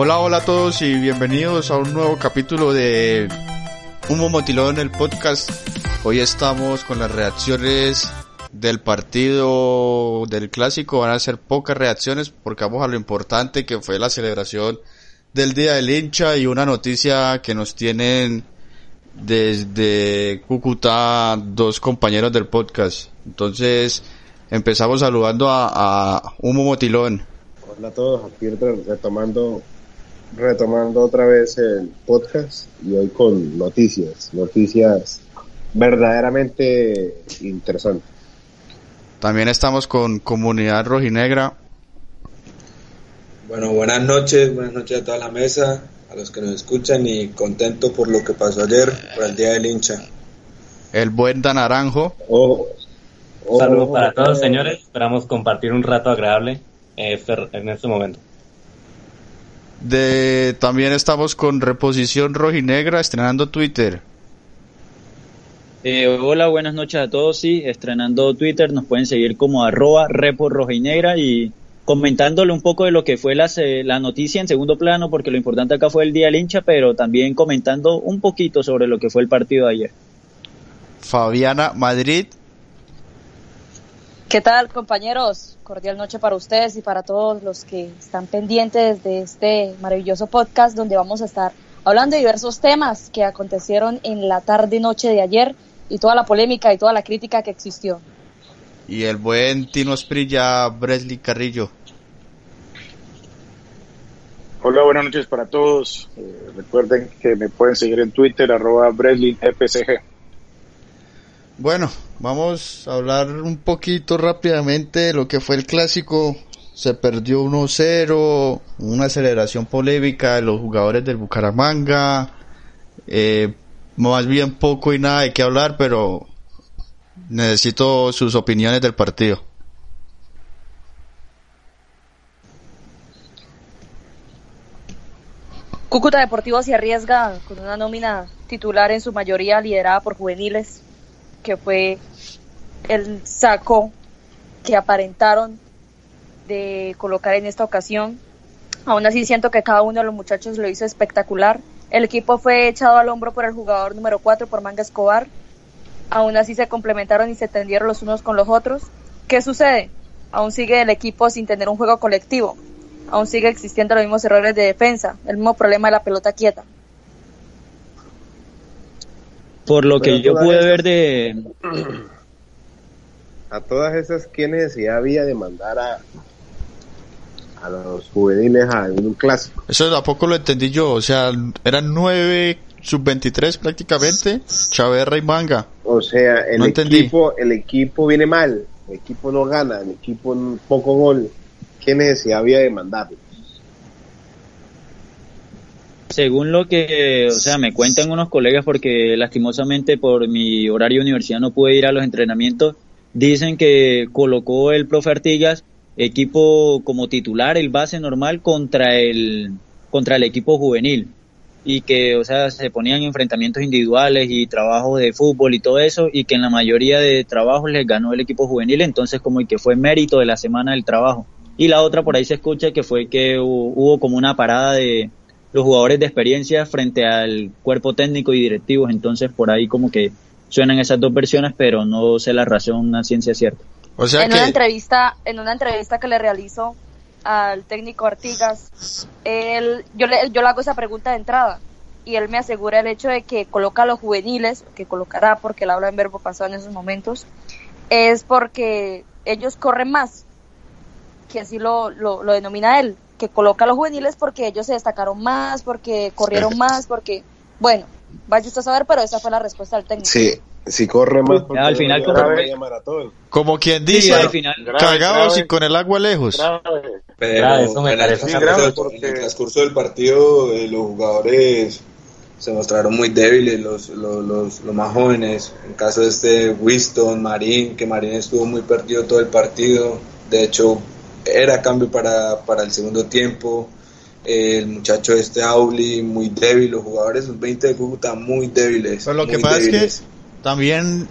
Hola, hola a todos y bienvenidos a un nuevo capítulo de Humo Motilón, el podcast. Hoy estamos con las reacciones del partido del clásico. Van a ser pocas reacciones porque vamos a lo importante que fue la celebración del Día del Hincha y una noticia que nos tienen desde Cúcuta dos compañeros del podcast. Entonces empezamos saludando a, a Humo Motilón. Hola a todos, aquí retomando retomando otra vez el podcast y hoy con noticias, noticias verdaderamente interesantes. También estamos con Comunidad Rojinegra. Bueno, buenas noches, buenas noches a toda la mesa, a los que nos escuchan y contento por lo que pasó ayer, por el Día del Hincha. El buen Dan Naranjo. Oh, Saludos para todos, señores. Esperamos compartir un rato agradable eh, en este momento. De, también estamos con Reposición Rojinegra estrenando Twitter. Eh, hola, buenas noches a todos. Sí, estrenando Twitter, nos pueden seguir como arroba repo rojinegra y comentándole un poco de lo que fue la, la noticia en segundo plano, porque lo importante acá fue el día del hincha, pero también comentando un poquito sobre lo que fue el partido de ayer. Fabiana Madrid. ¿Qué tal, compañeros? Cordial noche para ustedes y para todos los que están pendientes de este maravilloso podcast donde vamos a estar hablando de diversos temas que acontecieron en la tarde noche de ayer y toda la polémica y toda la crítica que existió. Y el buen Tino Esprilla, Bresley Carrillo. Hola, buenas noches para todos. Eh, recuerden que me pueden seguir en Twitter, arroba. Bueno, vamos a hablar un poquito rápidamente de lo que fue el clásico. Se perdió 1-0, una aceleración polémica de los jugadores del Bucaramanga. Eh, más bien poco y nada de qué hablar, pero necesito sus opiniones del partido. Cúcuta Deportivo se arriesga con una nómina titular en su mayoría liderada por juveniles que fue el saco que aparentaron de colocar en esta ocasión. Aún así siento que cada uno de los muchachos lo hizo espectacular. El equipo fue echado al hombro por el jugador número 4, por Manga Escobar. Aún así se complementaron y se tendieron los unos con los otros. ¿Qué sucede? Aún sigue el equipo sin tener un juego colectivo. Aún sigue existiendo los mismos errores de defensa, el mismo problema de la pelota quieta. Por lo que yo pude ver de... A todas esas, ¿qué necesidad había de mandar a, a los juveniles a un clásico? Eso tampoco lo entendí yo, o sea, eran nueve sub-23 prácticamente, Chaverra y Manga. O sea, el, equipo, el equipo viene mal, el equipo no gana, el equipo poco gol. ¿Qué necesidad había de mandarlo? Según lo que, o sea, me cuentan unos colegas porque lastimosamente por mi horario de universidad no pude ir a los entrenamientos, dicen que colocó el profe Artigas equipo como titular, el base normal contra el contra el equipo juvenil y que, o sea, se ponían enfrentamientos individuales y trabajos de fútbol y todo eso y que en la mayoría de trabajos les ganó el equipo juvenil, entonces como que fue mérito de la semana del trabajo. Y la otra por ahí se escucha que fue que hubo como una parada de, los jugadores de experiencia frente al cuerpo técnico y directivos. Entonces, por ahí como que suenan esas dos versiones, pero no sé la razón, una ciencia cierta. O sea en una entrevista, en una entrevista que le realizo al técnico Artigas, él, yo le, yo le hago esa pregunta de entrada y él me asegura el hecho de que coloca a los juveniles, que colocará porque él habla en verbo pasado en esos momentos, es porque ellos corren más, que así lo, lo, lo denomina él, que coloca a los juveniles porque ellos se destacaron más, porque corrieron más, porque, bueno, vaya usted a saber, pero esa fue la respuesta del técnico. Sí, Si corre más, Ya, al final corre como- maratón. Como quien Sí, dice, al final. cagados grave. y con el agua lejos. Grave. Pero eso me en, el parece transcurso, grave porque- en el transcurso del partido eh, los jugadores se mostraron muy débiles, los, los, los, los más jóvenes. En caso de este Winston, Marín, que Marín estuvo muy perdido todo el partido. De hecho, era cambio para, para el segundo tiempo. El muchacho este Auli, muy débil. Los jugadores, los 20 de Cúcuta, muy débiles. Pero lo que pasa débiles. es que también,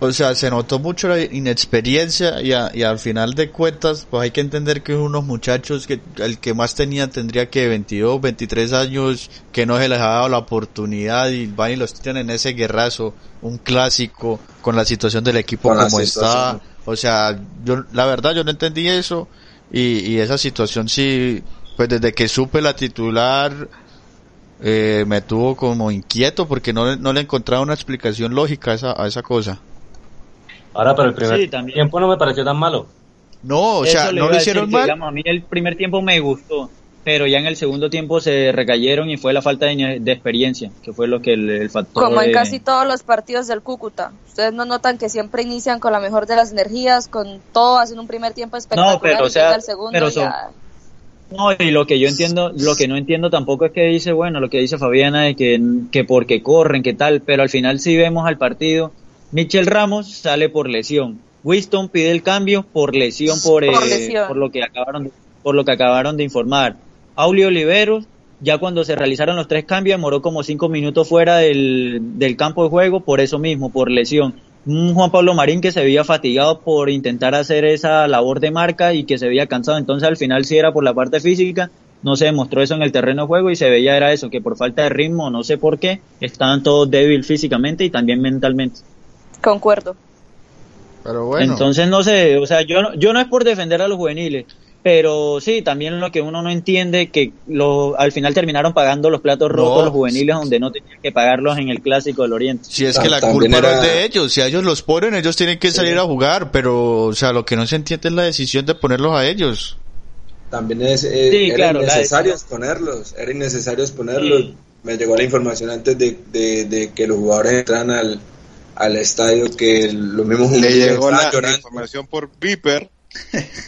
o sea, se notó mucho la inexperiencia y, a- y al final de cuentas, pues hay que entender que unos muchachos que el que más tenía tendría que 22, 23 años, que no se les ha dado la oportunidad y van y los tienen en ese guerrazo, un clásico con la situación del equipo Con como está. situación. O sea, yo, la verdad yo no entendí eso y, y esa situación sí, pues desde que supe la titular, eh, me tuvo como inquieto porque no, no le encontraba una explicación lógica a esa, a esa cosa. Ahora, pero el primer Sí, también. tiempo no me pareció tan malo. No, o sea, Eso no lo decir hicieron mal. digamos, a mí el primer tiempo me gustó, pero ya en el segundo tiempo se recayeron y fue la falta de, de experiencia, que fue lo que el, el factor. Como en de- casi todos los partidos del Cúcuta. Ustedes no notan que siempre inician con la mejor de las energías, con todo, hacen un primer tiempo espectacular pero, o y sea, el segundo pero y son- ya. No, y lo que yo entiendo, lo que no entiendo tampoco es que dice, bueno, lo que dice Fabiana de que, que porque corren, que tal, pero al final si vemos al partido, Michel Ramos sale por lesión, Winston pide el cambio por lesión, por, Por eh, por lo que acabaron, de- por lo que acabaron de informar. Aulio Oliveros, ya cuando se realizaron los tres cambios, demoró como cinco minutos fuera del, del campo de juego por eso mismo, por lesión. Un Juan Pablo Marín que se veía fatigado por intentar hacer esa labor de marca y que se veía cansado. Entonces al final si era por la parte física, no se demostró eso en el terreno de juego y se veía era eso, que por falta de ritmo, no sé por qué, estaban todos débiles físicamente y también mentalmente. Concuerdo. Pero bueno, Entonces no sé, o sea, yo no, yo no es por defender a los juveniles, pero sí, también lo que uno no entiende que lo, al final terminaron pagando los platos No. rotos los juveniles donde no tenían que pagarlos en el clásico del Oriente. si es que la También culpa no es de ellos, si a ellos los ponen, ellos tienen que salir a jugar, pero, o sea, lo que no se entiende es la decisión de ponerlos a ellos. También es, eh, Sí, era claro, la innecesario exponerlos, era innecesario exponerlos. Sí. Me llegó la información antes de, de, de que los jugadores entraran al, al estadio que los mismos Le llegó la, la información por Viper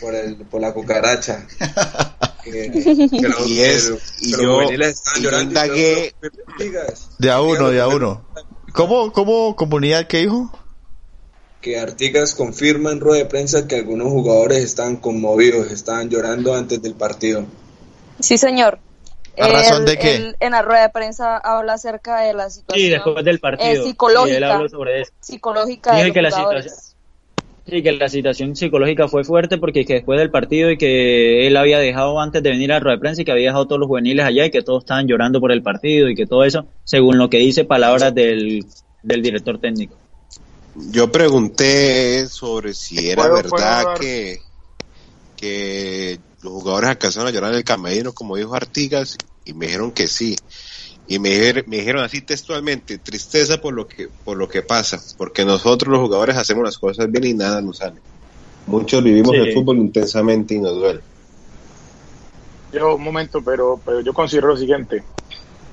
por, el, por la cucaracha. que, que los, Y es- y yo- y yo y indagué- De a uno, de a uno. ¿Cómo, cómo comunidad que dijo? Que Artigas confirma en rueda de prensa que algunos jugadores estaban conmovidos, estaban llorando antes del partido. Sí, señor. ¿A razón de qué? él en la rueda de prensa habla acerca de la situación Sí, después del partido. eh, Y él psicológica, habló sobre eso. psicológica de Dije los que la jugadores. situación- Sí, que la situación psicológica fue fuerte porque que después del partido y que él había dejado antes de venir a la rueda de prensa y que había dejado todos los juveniles allá y que todos estaban llorando por el partido y que todo eso, según lo que dice palabras del, del director técnico. Yo pregunté sobre si era ¿Puedo- verdad que, que los jugadores alcanzaron a llorar en el camerino, como dijo Artigas, y me dijeron que sí. Y me, me dijeron así textualmente, tristeza por lo que por lo que pasa, porque nosotros los jugadores hacemos las cosas bien y nada nos sale. Muchos vivimos Sí. el fútbol intensamente y nos duele. Yo, un momento, pero, pero yo considero lo siguiente.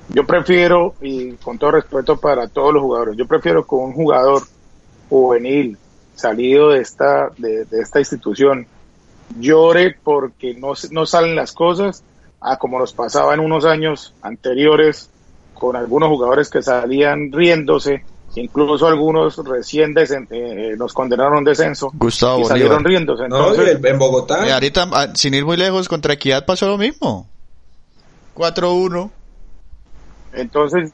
Yo prefiero, y con todo respeto para todos los jugadores, yo prefiero que un jugador juvenil salido de esta, de, de esta institución llore porque no, no salen las cosas a como nos pasaba en unos años anteriores con algunos jugadores que salían riéndose, incluso algunos recién desen- eh, eh, nos condenaron descenso Gustavo y salieron Bolívar. riéndose. No, Entonces, el- en Bogotá. Y ahorita, ah, sin ir muy lejos, contra Equidad pasó lo mismo. 4-1. Entonces,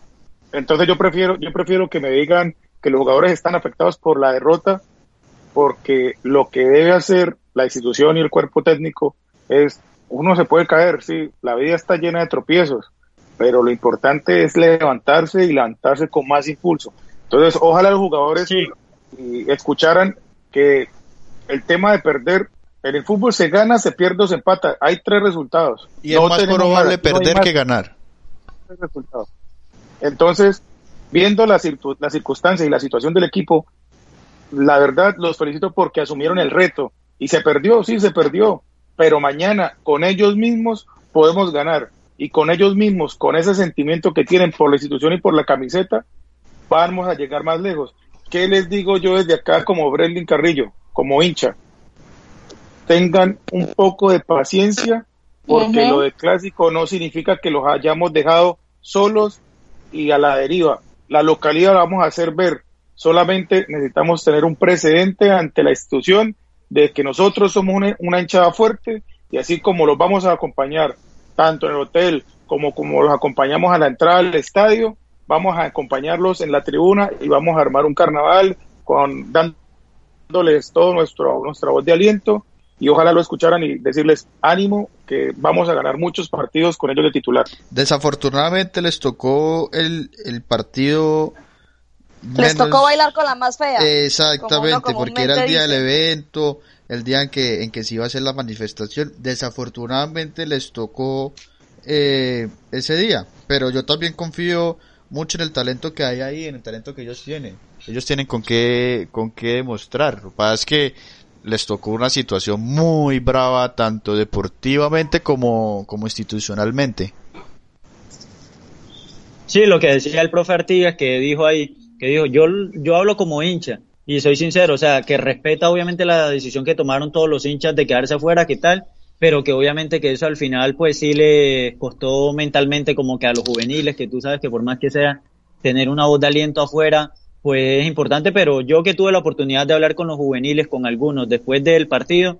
entonces yo prefiero, yo prefiero que me digan que los jugadores están afectados por la derrota, porque lo que debe hacer la institución y el cuerpo técnico es, uno se puede caer, sí, la vida está llena de tropiezos, pero lo importante es levantarse y levantarse con más impulso. Entonces, ojalá los jugadores y escucharan que el tema de perder, en el fútbol se gana, se pierde o se empata, hay tres resultados. Y es No más probable más, no hay perder más que ganar. Entonces, viendo la, circu- la circunstancia y la situación del equipo, la verdad los felicito porque asumieron el reto y se perdió, sí, se perdió, pero mañana con ellos mismos podemos ganar y con ellos mismos, con ese sentimiento que tienen por la institución y por la camiseta, vamos a llegar más lejos. ¿qué les digo yo desde acá como Brendan Carrillo, como hincha? Tengan un poco de paciencia porque lo de clásico no significa que los hayamos dejado solos y a la deriva. La localidad la vamos a hacer ver. Solamente necesitamos tener un precedente ante la institución de que nosotros somos una, una hinchada fuerte y así como los vamos a acompañar tanto en el hotel como como los acompañamos a la entrada del estadio, vamos a acompañarlos en la tribuna y vamos a armar un carnaval con dándoles todo nuestro nuestra voz de aliento y ojalá lo escucharan y decirles ánimo que vamos a ganar muchos partidos con ellos de titular. Desafortunadamente les tocó el, el partido les tocó bailar con la más fea. Exactamente, porque era el día del evento, el día en que, en que se iba a hacer la manifestación. Desafortunadamente les tocó eh, ese día, pero yo también confío mucho en el talento que hay ahí, en el talento que ellos tienen. Ellos tienen con qué, con qué demostrar. Lo que pasa es que les tocó una situación muy brava, tanto deportivamente como, como institucionalmente. Sí, lo que decía el profe Artigas, que dijo ahí, que dijo, yo, yo hablo como hincha, y soy sincero, o sea, que respeta obviamente la decisión que tomaron todos los hinchas de quedarse afuera, ¿qué tal? Pero que obviamente que eso al final pues sí le costó mentalmente como que a los juveniles, que tú sabes que por más que sea, tener una voz de aliento afuera, pues es importante, pero yo que tuve la oportunidad de hablar con los juveniles, con algunos después del partido,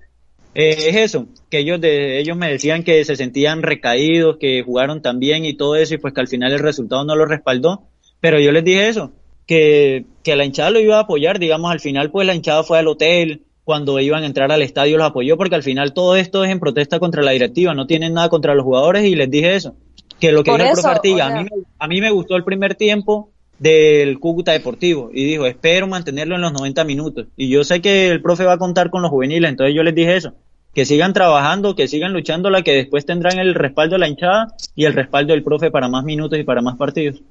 eh, es eso, que ellos de ellos me decían que se sentían recaídos, que jugaron tan bien y todo eso, y pues que al final el resultado no lo respaldó, pero yo les dije eso, que, que la hinchada lo iba a apoyar, digamos, al final pues la hinchada fue al hotel, cuando iban a entrar al estadio los apoyó, porque al final todo esto es en protesta contra la directiva, no tienen nada contra los jugadores, y les dije eso, que lo que dijo el profe Artiga, a, mí, a mí me gustó el primer tiempo, del Cúcuta Deportivo y dijo, espero mantenerlo en los 90 minutos. Y yo sé que el profe va a contar con los juveniles, entonces yo les dije eso, que sigan trabajando, que sigan luchando, la que después tendrán el respaldo de la hinchada y el respaldo del profe para más minutos y para más partidos.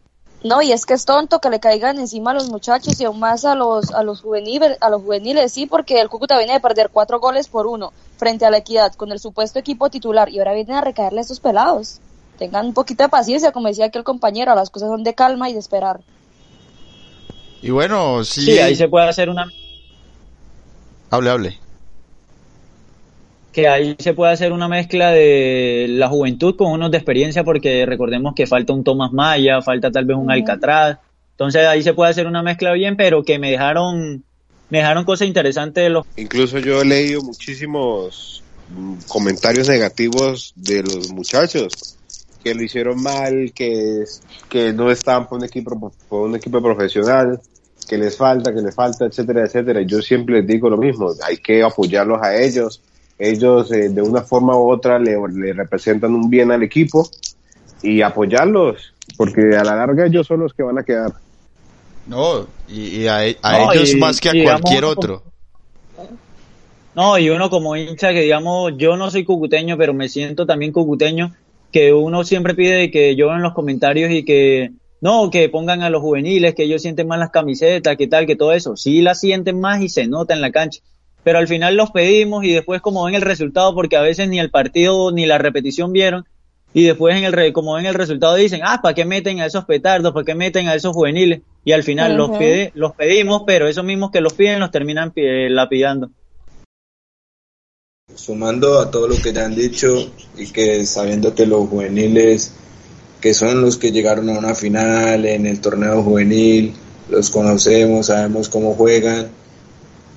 No, y es que es tonto que le caigan encima a los muchachos y aún más a los a los juveniles, a los juveniles sí, porque el Cúcuta viene de perder cuatro goles por uno frente a la Equidad con el supuesto equipo titular y ahora vienen a recaerle a estos pelados. Tengan un poquito de paciencia, como decía aquí el compañero, las cosas son de calma y de esperar. Y bueno, sí. ahí se puede hacer una. Hable, hable. Que ahí se puede hacer una mezcla de la juventud con unos de experiencia, porque recordemos que falta un Tomás Maya, falta tal vez un Alcatraz. Entonces ahí se puede hacer una mezcla bien, pero que me dejaron, me dejaron cosas interesantes de los. Incluso yo he leído muchísimos mm, comentarios negativos de los muchachos que lo hicieron mal, que, que no estaban por un equipo, por un equipo profesional que les falta, que les falta, etcétera, etcétera. Yo siempre les digo lo mismo, hay que apoyarlos a ellos. Ellos eh, de una forma u otra le, representan un bien al equipo y apoyarlos, porque a la larga ellos son los que van a quedar. No, y, a, ellos más que a cualquier otro. No, y uno como hincha que digamos, yo no soy cucuteño, pero me siento también cucuteño, que uno siempre pide que yo en los comentarios y que no, que pongan a los juveniles, que ellos sienten más las camisetas, que tal, que todo eso. Sí las sienten más y se nota en la cancha. Pero al final los pedimos y después como ven el resultado, porque a veces ni el partido ni la repetición vieron, y después en el como ven el resultado dicen, ah, ¿para qué meten a esos petardos? ¿Para qué meten a esos juveniles? Y al final los, los pedimos, pero esos mismos que los piden los terminan lapidando. Sumando a todo lo que ya han dicho y que sabiendo que los juveniles que son los que llegaron a una final en el torneo juvenil, los conocemos, sabemos cómo juegan,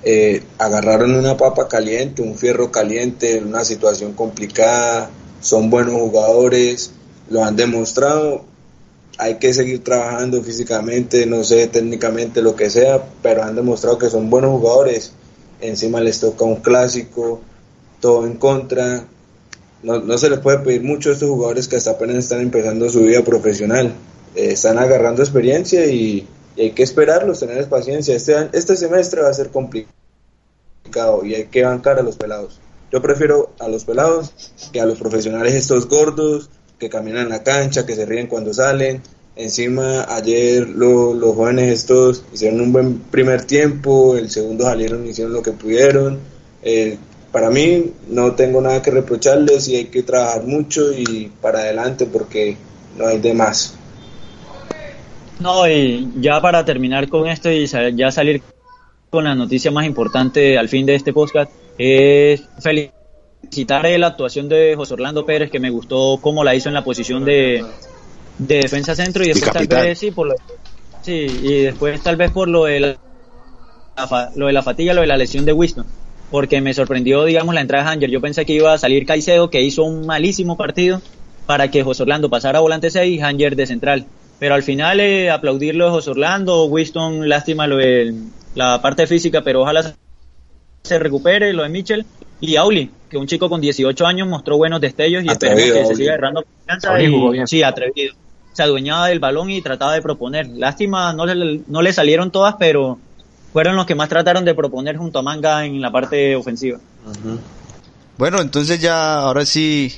eh, agarraron una papa caliente, un fierro caliente, una situación complicada, son buenos jugadores, lo han demostrado, hay que seguir trabajando físicamente, no sé, técnicamente, lo que sea, pero han demostrado que son buenos jugadores, encima les toca un clásico, todo en contra, no, no se les puede pedir mucho a estos jugadores que hasta apenas están empezando su vida profesional. Eh, están agarrando experiencia y, hay que esperarlos, tener paciencia. Este, este semestre va a ser complicado y hay que bancar a los pelados. Yo prefiero a los pelados que a los profesionales estos gordos que caminan en la cancha, que se ríen cuando salen. Encima ayer los jóvenes estos hicieron un buen primer tiempo, el segundo salieron y hicieron lo que pudieron. Eh, para mí no tengo nada que reprocharles y hay que trabajar mucho y para adelante porque no hay de más. No, y ya para terminar con esto y ya salir con la noticia más importante al fin de este podcast, es felicitar la actuación de José Orlando Pérez, que me gustó cómo la hizo en la posición de, defensa centro y después tal vez sí, por lo, sí, y después tal vez por lo de la, lo de la fatiga, lo de la lesión de Winston porque me sorprendió, digamos, la entrada de Hanger. Yo pensé que iba a salir Caicedo, que hizo un malísimo partido, para que José Orlando pasara a volante 6 y Hanger de central. Pero al final, eh, aplaudirlo de José Orlando, Winston, lástima lo de la parte física, pero ojalá se recupere, lo de Mitchell. Y Auli, que un chico con 18 años mostró buenos destellos y esperemos que se siga agarrando confianza. Y, sí, atrevido. Se adueñaba del balón y trataba de proponer. Lástima, no le, no le salieron todas, pero fueron los que más trataron de proponer junto a Manga en la parte ofensiva. Bueno, entonces ya, ahora sí,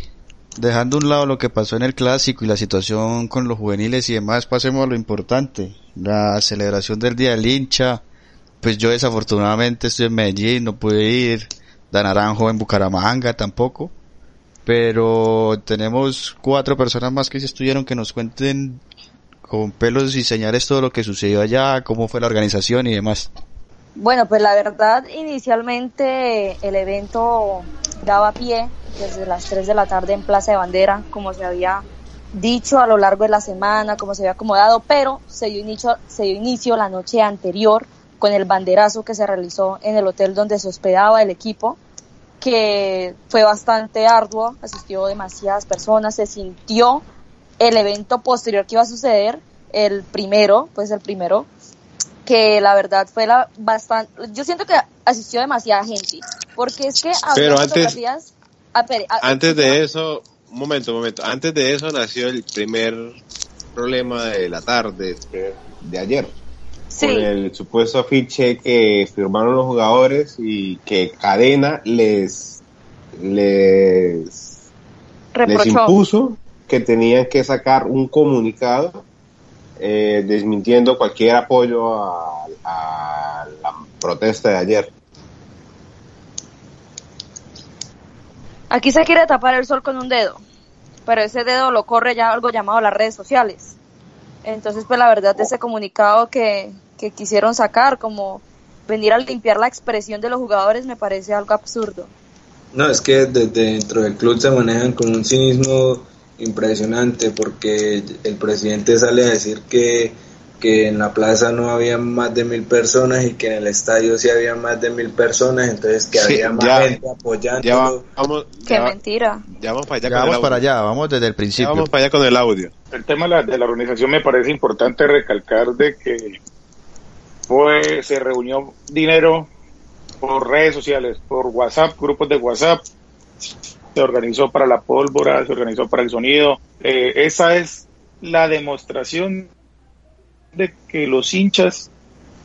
dejando a un lado lo que pasó en el clásico y la situación con los juveniles y demás, pasemos a lo importante, la celebración del Día del Hincha. Pues yo desafortunadamente estoy en Medellín, no pude ir, Dan Naranjo en Bucaramanga tampoco, pero tenemos cuatro personas más que se estuvieron que nos cuenten con pelos y señales todo lo que sucedió allá, cómo fue la organización y demás. Bueno, pues la verdad, inicialmente el evento daba pie desde las 3 de la tarde en Plaza de Bandera, como se había dicho a lo largo de la semana, como se había acomodado, pero se dio inicio, se dio inicio la noche anterior con el banderazo que se realizó en el hotel donde se hospedaba el equipo, que fue bastante arduo, asistió demasiadas personas, se sintió el evento posterior que iba a suceder, el primero, pues el primero, que la verdad fue la bastante, yo siento que asistió demasiada gente, porque es que Pero antes, antes de eso, un momento, un momento, antes de eso nació el primer problema de la tarde de, ayer. Con el supuesto afiche que firmaron los jugadores y que Cadena les les, les impuso que tenían que sacar un comunicado eh, desmintiendo cualquier apoyo a, la protesta de ayer. Aquí se quiere tapar el sol con un dedo, pero ese dedo lo corre ya algo llamado las redes sociales. Entonces, pues la verdad de ese comunicado que, que quisieron sacar, como venir a limpiar la expresión de los jugadores, me parece algo absurdo. No, es que desde dentro del club se manejan con un cinismo impresionante porque el presidente sale a decir que, que en la plaza no había más de mil personas y que en el estadio sí había más de mil personas, entonces que había más gente apoyando. Qué mentira. Ya vamos para allá, vamos para allá, vamos desde el principio. vamos para allá con el audio. El tema de la, de la organización me parece importante recalcar de que fue, se reunió dinero por redes sociales, por WhatsApp, grupos de WhatsApp, se organizó para la pólvora, se organizó para el sonido. Eh, esa es la demostración de que los hinchas,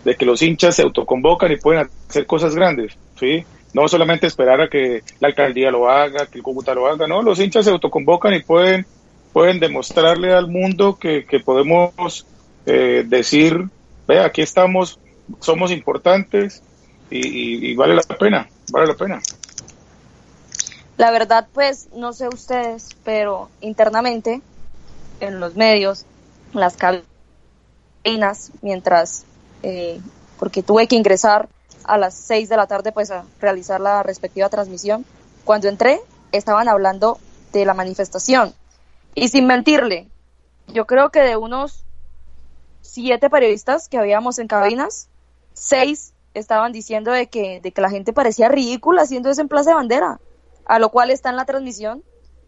de que los hinchas se autoconvocan y pueden hacer cosas grandes, ¿sí? No solamente esperar a que la alcaldía lo haga, que el Cúcuta lo haga, no, los hinchas se autoconvocan y pueden, pueden demostrarle al mundo que, podemos eh, decir, ve, aquí estamos, somos importantes y vale la pena, vale la pena. La verdad, pues, no sé ustedes, pero internamente, en los medios, las cabinas, mientras, eh, porque tuve que ingresar a las 6 de la tarde, pues, a realizar la respectiva transmisión. Cuando entré, estaban hablando de la manifestación. Y sin mentirle, yo creo que de unos siete periodistas que habíamos en cabinas, seis estaban diciendo de que, de que la gente parecía ridícula haciendo eso en Plaza de Bandera a lo cual está en la transmisión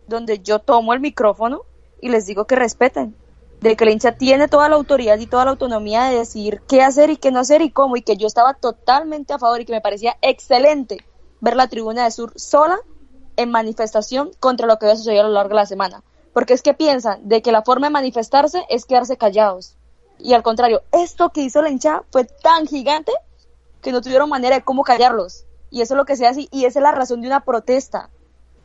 donde yo tomo el micrófono y les digo que respeten, de que la hincha tiene toda la autoridad y toda la autonomía de decir qué hacer y qué no hacer y cómo, y que yo estaba totalmente a favor y que me parecía excelente ver la tribuna de Sur sola en manifestación contra lo que había sucedido a lo largo de la semana. Porque es que piensan de que la forma de manifestarse es quedarse callados. Y al contrario, esto que hizo la hincha fue tan gigante que no tuvieron manera de cómo callarlos y eso es lo que se hace y esa es la razón de una protesta.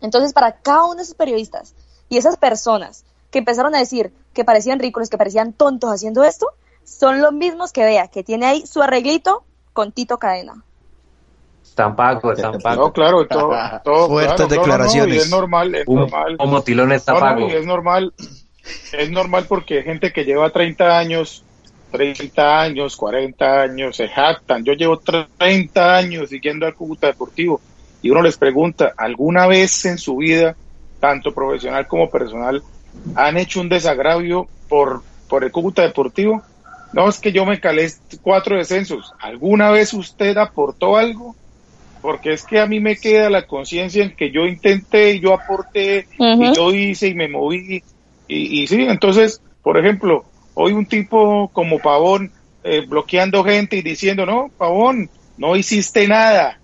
Entonces, para cada uno de esos periodistas y esas personas que empezaron a decir que parecían ridículos, que parecían tontos haciendo esto, son los mismos que vea que tiene ahí su arreglito con Tito Cadena. Están pagos, están pagos. No, claro, todo, todo Fuertes declaraciones. es normal, es normal. Es normal, es normal porque gente que lleva 30 años 30 años, 40 años, se jactan. Yo llevo 30 años siguiendo al Cúcuta Deportivo y uno les pregunta, ¿alguna vez en su vida, tanto profesional como personal, han hecho un desagravio por, por el Cúcuta Deportivo? No, es que yo me calé cuatro descensos. ¿Alguna vez usted aportó algo? Porque es que a mí me queda la conciencia en que yo intenté, yo aporté, y yo hice y me moví. Y, y sí, entonces, por ejemplo, hoy un tipo como Pavón eh, bloqueando gente y diciendo, no, Pavón, no hiciste nada,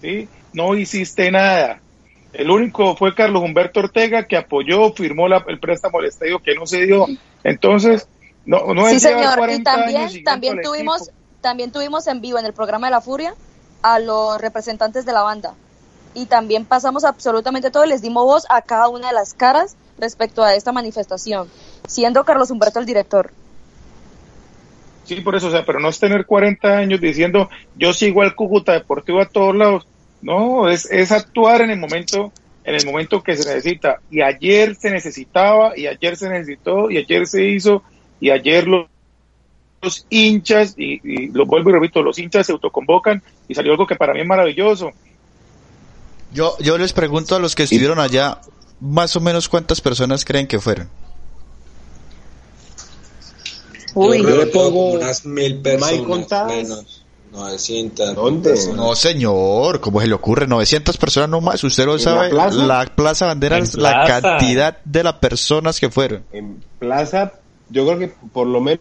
¿sí? No hiciste nada. El único fue Carlos Humberto Ortega que apoyó, firmó la, el préstamo al estadio que no se dio. Entonces, no, no Sí, es señor. 40 Y también, años también tuvimos, equipo. también tuvimos en vivo en el programa de La Furia a los representantes de la banda. Y también pasamos absolutamente todo y les dimos voz a cada una de las caras respecto a esta manifestación, siendo Carlos Humberto el director. Sí, por eso, o sea, pero no es tener 40 años diciendo yo sigo al Cúcuta Deportivo a todos lados. No, es, es actuar en el momento en el momento que se necesita. Y ayer se necesitaba, y ayer se necesitó, y ayer se hizo, y ayer los, los hinchas, y, y lo vuelvo y repito, los hinchas se autoconvocan, y salió algo que para mí es maravilloso. Yo, yo les pregunto a los que estuvieron allá, más o menos cuántas personas creen que fueron. Uy. Yo Yo le creo pongo unas mil personas mal contadas. menos. 900 ¿Dónde? personas. No, señor, ¿cómo se le ocurre? 900 personas no más. Usted lo ¿En sabe. la plaza? La Plaza Bandera En es la plaza. cantidad de las personas que fueron. En Plaza, yo creo que por lo menos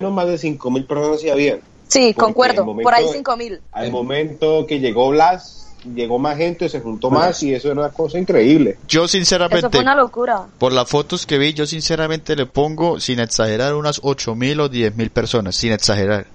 más de 5 mil personas sí habían. Sí, Porque concuerdo. momento- Por ahí cinco mil. Al momento que llegó Blas, llegó más gente, se juntó más y eso era una cosa increíble. Yo Eso sinceramente, fue una locura. por las fotos que vi, yo sinceramente le pongo, sin exagerar, unas 8 mil o 10 mil personas, sin exagerar.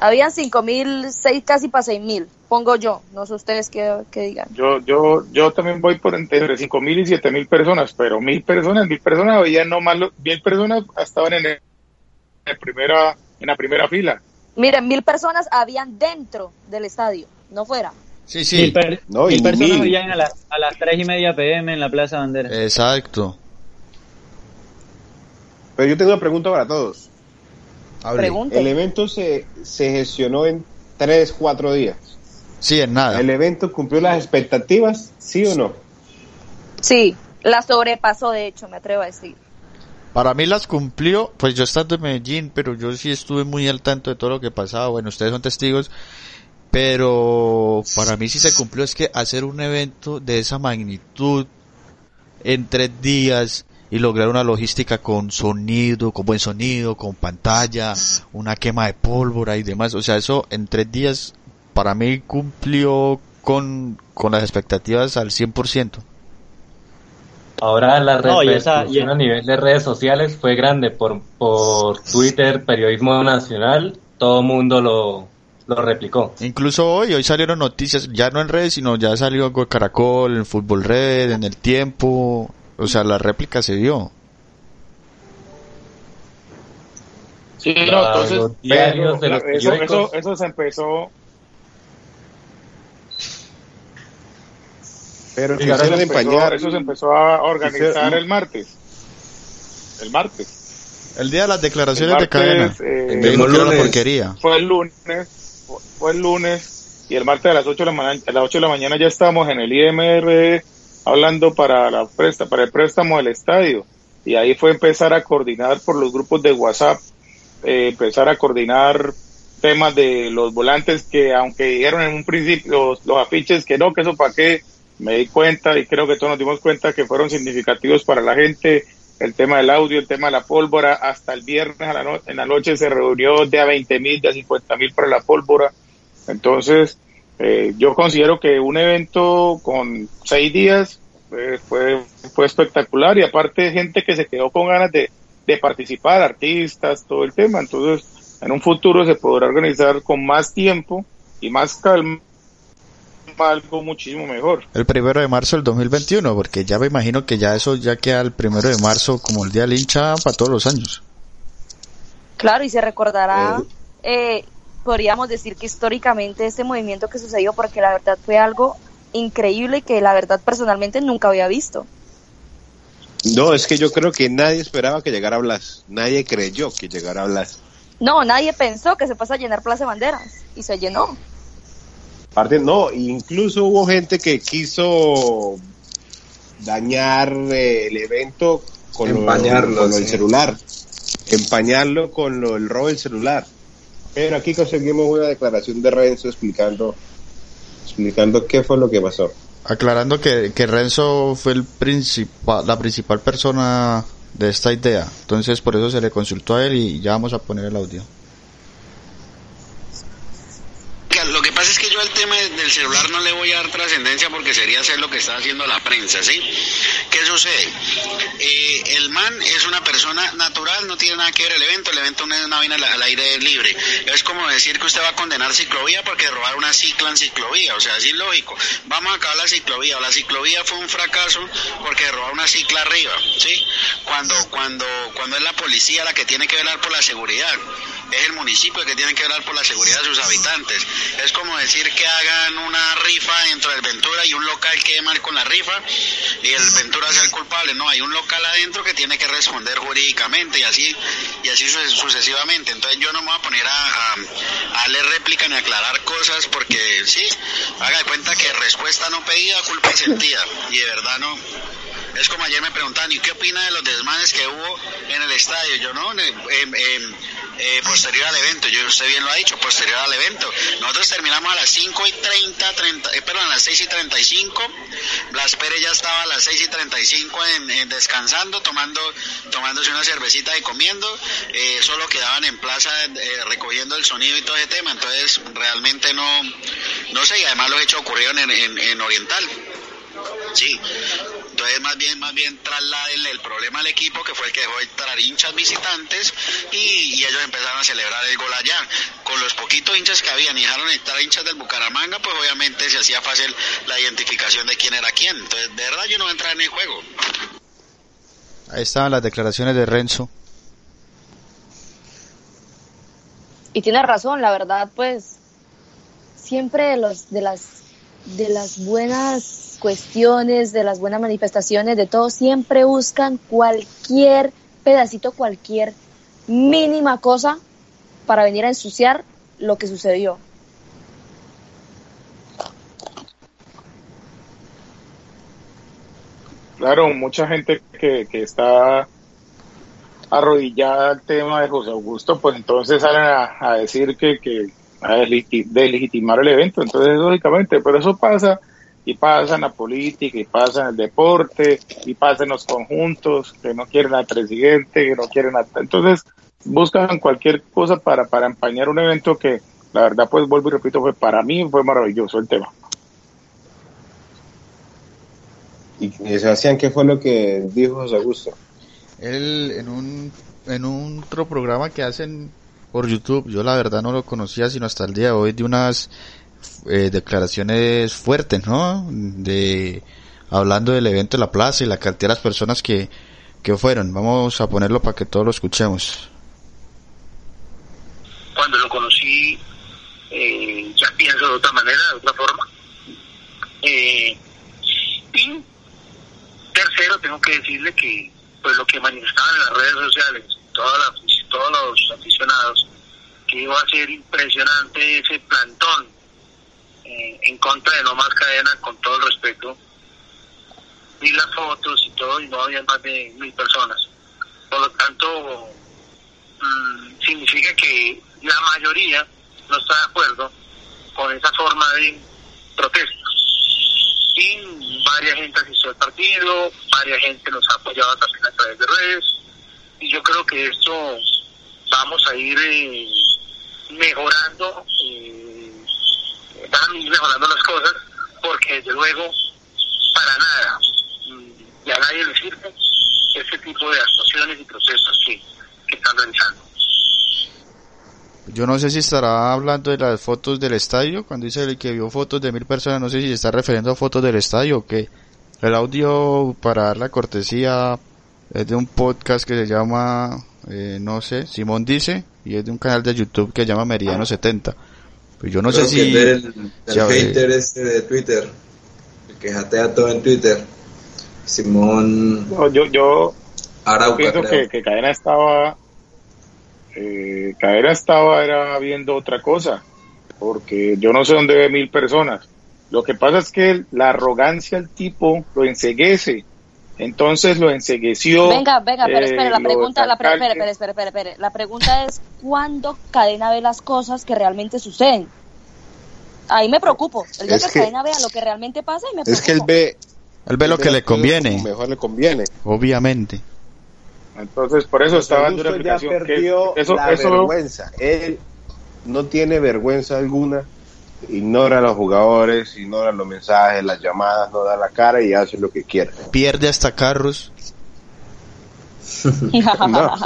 Habían cinco mil, seis casi para seis mil. Pongo yo. No sé ustedes qué, qué digan. Yo, yo, yo también voy por entre 5 mil y 7 mil personas, pero mil personas, mil personas, había no más, lo- mil personas estaban en, el- en la primera, en la primera fila. Miren, mil personas habían dentro del estadio, no fuera. Sí, Mil, sí. per- No, mil y personas mil. habían a, las a las tres y media pm en la Plaza Bandera. Exacto. Pero yo tengo una pregunta para todos. Hable. Pregunte. El evento se, se gestionó en 3, 4 días. Sí, en nada. ¿El evento cumplió las expectativas? ¿Sí o no? Sí, la sobrepasó, de hecho, me atrevo a decir. Para mí las cumplió, pues yo estando en Medellín, pero yo sí estuve muy al tanto de todo lo que pasaba. Bueno, ustedes son testigos. Pero para mí sí se cumplió es que hacer un evento de esa magnitud en tres días y lograr una logística con sonido, con buen sonido, con pantalla, una quema de pólvora y demás. O sea, eso en tres días para mí cumplió con, con las expectativas al 100%. Ahora la No, y esa- repercusión y- a nivel de redes sociales fue grande por, por Twitter, periodismo nacional, todo mundo lo, lo replicó. Incluso hoy, hoy salieron noticias, ya no en redes, sino ya salió en Caracol, en Fútbol Red, en El Tiempo, o sea, la réplica se dio. Sí, no, entonces, los diarios de los pero eso, eso, eso se empezó, Pero ahora se empezó- empañar. eso se empezó a organizar el martes. El martes. El día de las declaraciones de cadena. eh, lunes. porquería. fue el lunes, fue- el lunes y el martes a las 8 de la mañana, a las 8 de la mañana ya estábamos en el IMR hablando para la presta, para el préstamo del estadio y ahí fue empezar a coordinar por los grupos de WhatsApp, eh, empezar a coordinar temas de los volantes que aunque dijeron en un principio los, los afiches que no, que eso para qué, me di cuenta y creo que todos nos dimos cuenta que fueron significativos para la gente, el tema del audio, el tema de la pólvora, hasta el viernes a la no- en la noche se reunió de a 20 mil, de a 50 mil para la pólvora. Entonces, eh, yo considero que un evento con seis días eh, fue, fue espectacular y aparte gente que se quedó con ganas de, de participar, artistas, todo el tema. Entonces, en un futuro se podrá organizar con más tiempo y más calma algo muchísimo mejor. El primero de marzo del 2021, porque ya me imagino que ya eso ya queda el primero de marzo como el día del hincha para todos los años. Claro, y se recordará, eh, podríamos decir que históricamente este movimiento que sucedió, porque la verdad fue algo increíble que la verdad personalmente nunca había visto. No, es que yo creo que nadie esperaba que llegara Blas. Nadie creyó que llegara Blas. No, nadie pensó que se pasa a llenar Plaza de Banderas y se llenó. Aparte, no, incluso hubo gente que quiso dañar eh, el evento con, lo- Empañarlo, lo sí. celular, empañarlo con lo, el robo del celular. Pero aquí conseguimos una declaración de Renzo explicando explicando qué fue lo que pasó. Aclarando que, que Renzo fue el principal, la principal persona de esta idea. Entonces por eso se le consultó a él y ya vamos a poner el audio. Oiga, Lo que pasa es que yo al tema del celular no le voy a dar trascendencia porque sería hacer lo que está haciendo la prensa, ¿sí? ¿Qué sucede? Eh, el man es una persona natural, no tiene nada que ver el evento, el evento no es una vaina al, aire libre. Es como decir que usted va a condenar ciclovía porque robar una cicla en ciclovía, o sea, es ilógico. Vamos a acabar la ciclovía, la ciclovía fue un fracaso porque robar una cicla arriba, ¿sí? Cuando, cuando, cuando es la policía la que tiene que velar por la seguridad es el municipio que tiene que velar por la seguridad de sus habitantes. Es como decir que hagan una rifa dentro del Ventura y un local quede mal con la rifa y el Ventura sea el culpable. No, hay un local adentro que tiene que responder jurídicamente y así y así su- sucesivamente. Entonces yo no me voy a poner a, a, darle réplica ni a aclarar cosas porque sí, haga de cuenta que respuesta no pedida, culpa sentida. Y de verdad no. Es como ayer me preguntaban, ¿y qué opina de los desmanes que hubo en el estadio? Yo no, eh, posterior al evento, yo usted bien lo ha dicho, posterior al evento. Nosotros terminamos a las 5 y 30, 30 eh, perdón, a las 6 y 35. Blas Pérez ya estaba a las 6 y 35 en, en descansando, tomando, tomándose una cervecita y comiendo. Eh, solo quedaban en plaza eh, recogiendo el sonido y todo ese tema. Entonces, realmente no, no sé, y además los hechos ocurrieron en, en, en Oriental. Sí. Entonces más bien, más bien trasladen el problema al equipo que fue el que dejó de entrar hinchas visitantes y, y ellos empezaron a celebrar el gol allá. Con los poquitos hinchas que habían y dejaron de entrar hinchas del Bucaramanga, pues obviamente se hacía fácil la identificación de quién era quién. Entonces, de verdad yo no voy a entrar en el juego. Ahí estaban las declaraciones de Renzo. Y tiene razón, la verdad, pues siempre de los de las de las buenas cuestiones, de las buenas manifestaciones, de todo, siempre buscan cualquier pedacito, cualquier mínima cosa para venir a ensuciar lo que sucedió. Claro, mucha gente que, que está arrodillada al tema de José Augusto, pues entonces salen a, a decir que, que a delegiti- delegitimar el evento, entonces lógicamente, pero eso pasa y pasa en la política y pasa en el deporte y pasa en los conjuntos que no quieren al presidente, que no quieren a... Entonces buscan cualquier cosa para, para empañar un evento que la verdad pues vuelvo y repito, fue para mí fue maravilloso el tema. Y, y Sebastián, ¿qué fue lo que dijo José Augusto? Él en un, en un otro programa que hacen por YouTube, yo la verdad no lo conocía sino hasta el día de hoy, de unas eh, declaraciones fuertes, ¿no? De hablando del evento de la plaza y la cantidad de las personas que, que fueron. Vamos a ponerlo para que todos lo escuchemos. Cuando lo conocí, eh, ya pienso de otra manera, de otra forma. Eh, y tercero, tengo que decirle que pues lo que manifestaban en las redes sociales, todas las- todos los aficionados, que iba a ser impresionante ese plantón eh, en contra de No Más Cadena, con todo el respeto. Vi las fotos y todo, y no había más de mil personas. Por lo tanto, mm, significa que la mayoría no está de acuerdo con esa forma de protesta. Y varias gente asistió al partido, varias gente nos ha apoyado también a través de redes, y yo creo que esto vamos a ir eh, mejorando, eh, van a ir mejorando las cosas, porque desde luego, para nada, mm, y a nadie le sirve este tipo de actuaciones y protestas que, que están realizando. Yo no sé si estará hablando de las fotos del estadio, cuando dice el que vio fotos de mil personas, no sé si está refiriendo a fotos del estadio o qué. El audio, para dar la cortesía, es de un podcast que se llama, eh, no sé, Simón dice, y es de un canal de YouTube que se llama Meridiano 70. Pues yo no Creo sé si... es del, del si- hater este de Twitter, el que jatea todo en Twitter. Simón No, yo, yo, Arauca, pienso creo. que, que Cadena estaba, eh, Cadena estaba era viendo otra cosa, porque yo no sé dónde ve mil personas. Lo que pasa es que la arrogancia del tipo lo enseguece, entonces lo ensegueció. Venga, venga, pero eh, espere, la lo pregunta, la pre- espere, alcalde. espere, espere, espere, espere. La pregunta es ¿cuándo Cadena ve las cosas que realmente suceden? Ahí me preocupo. El día Es que, que- Cadena vea lo que realmente pasa y me preocupo. Es que él ve... Él ve lo que le conviene, Mejor le conviene. obviamente. Entonces, por eso estaba dando una Augusto ya explicación. que perdió eso, la eso, vergüenza. Él no tiene vergüenza alguna. Ignora a los jugadores, ignora los mensajes, las llamadas, no da la cara y hace lo que quiere. Pierde hasta carros. No,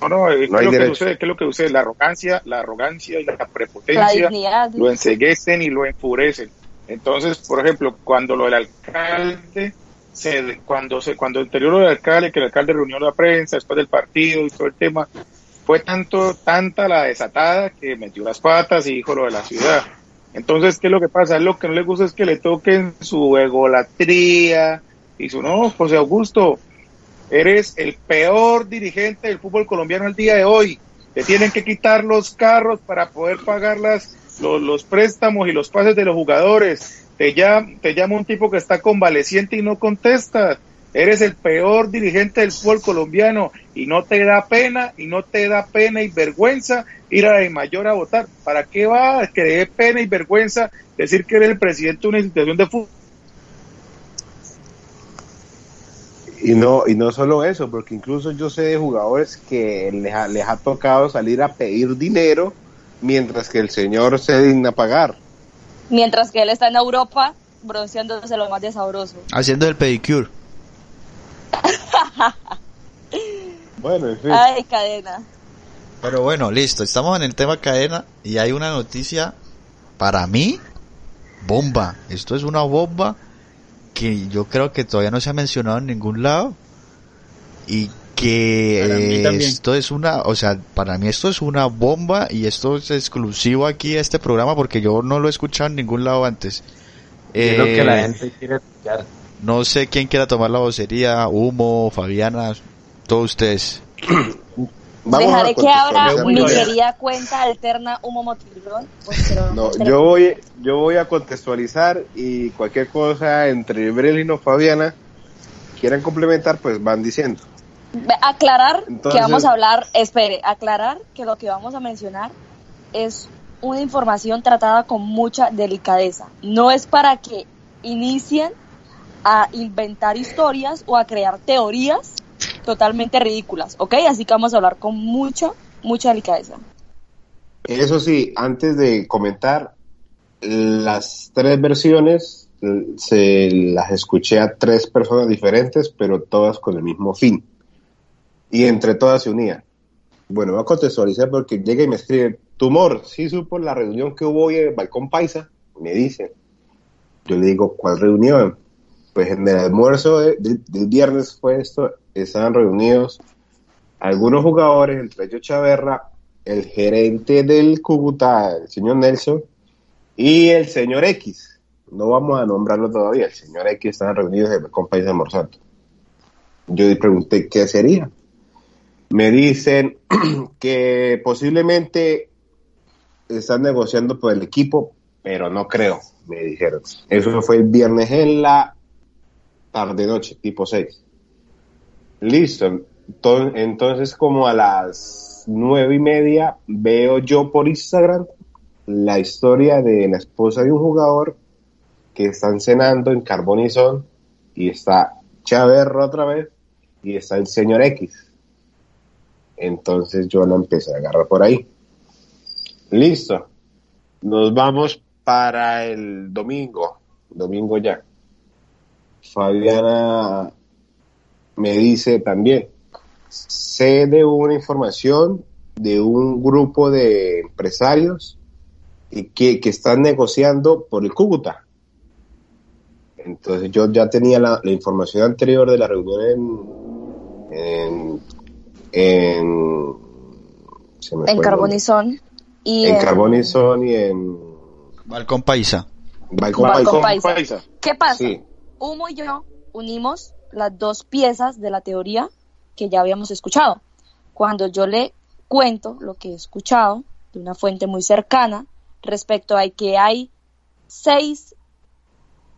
No, no, eh, No ¿qué, hay es lo que sucede? ¿Qué es lo que sucede? La arrogancia, la arrogancia y la prepotencia lo enseguecen y lo enfurecen. Entonces, por ejemplo, cuando lo del alcalde, se, cuando se, cuando anterior lo del alcalde, que el alcalde reunió la prensa después del partido y todo el tema, fue tanto, tanta la desatada que metió las patas y dijo lo de la ciudad. Entonces, ¿qué es lo que pasa? Lo que no le gusta es que le toquen su egolatría y su, no, José Augusto, Eres el peor dirigente del fútbol colombiano al día de hoy. Te tienen que quitar los carros para poder pagar las, los, los préstamos y los pases de los jugadores. Te llama, te llama un tipo que está convaleciente y no contesta. Eres el peor dirigente del fútbol colombiano y no te da pena y no te da pena y vergüenza ir a la mayor a votar. ¿Para qué va? Que dé pena y vergüenza decir que eres el presidente de una institución de fútbol. Y no, y no solo eso, porque incluso yo sé de jugadores que les ha, les ha tocado salir a pedir dinero mientras que el señor se digna pagar. Mientras que él está en Europa bronceándose lo más de sabroso. Haciendo el pedicure. Bueno, en fin. Ay, Cadena. Pero bueno, listo. Estamos en el tema cadena y hay una noticia para mí bomba. Esto es una bomba que yo creo que todavía no se ha mencionado en ningún lado y que esto es una, o sea, para mí esto es una bomba y esto es exclusivo aquí a este programa porque yo no lo he escuchado en ningún lado antes. Es lo que la Eh, gente quiere escuchar. No sé quién quiera tomar la vocería, Humo, Fabiana, todos ustedes. Vamos Dejaré a que abra contextualizar mi querida cuenta alterna Humo Motilón. No, yo voy, yo voy a contextualizar y cualquier cosa entre Brelin o Fabiana quieran complementar, pues van diciendo. Aclarar Entonces- que vamos a hablar, espere, aclarar que lo que vamos a mencionar es una información tratada con mucha delicadeza. No es para que inicien a inventar historias o a crear teorías totalmente ridículas, ¿ok? Así que vamos a hablar con mucha, mucha delicadeza. Eso sí, antes de comentar, las tres versiones se las escuché a tres personas diferentes, pero todas con el mismo fin. Y entre todas se unían. Bueno, voy a contextualizar porque llega y me escribe, Tumor, sí supo la reunión que hubo hoy en el Balcón Paisa, me dicen. Yo le digo, ¿cuál reunión? Pues en el almuerzo de- de- del viernes fue esto, estaban reunidos algunos jugadores, entre ellos Chaverra, el gerente del Cúcuta, el señor Nelson, y el señor X. No vamos a nombrarlo todavía, el señor X estaban reunidos en el Balcón Paisa almorzando. Yo le pregunté qué sería. Me dicen que posiblemente están negociando por el equipo, pero no creo, me dijeron. Eso fue el viernes en la tarde-noche, tipo 6. Listo. Enton- Entonces, como a las nueve y media, veo yo por Instagram la historia de la esposa de un jugador que están cenando en Carbonizón y está Chaverro otra vez y está el señor X. Entonces yo la empecé a agarrar por ahí. Listo. Nos vamos para el domingo. Domingo ya. Fabiana me dice también, sé de una información de un grupo de empresarios y que, que están negociando por el Cúcuta. Entonces yo ya tenía la, la información anterior de la reunión en, en, en, se me fue En Carbonizón y en en- Carbonizón y en Balcón Paisa. Balcón Balcón Paisa. Paisa. ¿Qué pasa? Sí. Humo y yo unimos las dos piezas de la teoría que ya habíamos escuchado. Cuando yo le cuento lo que he escuchado de una fuente muy cercana respecto a que hay seis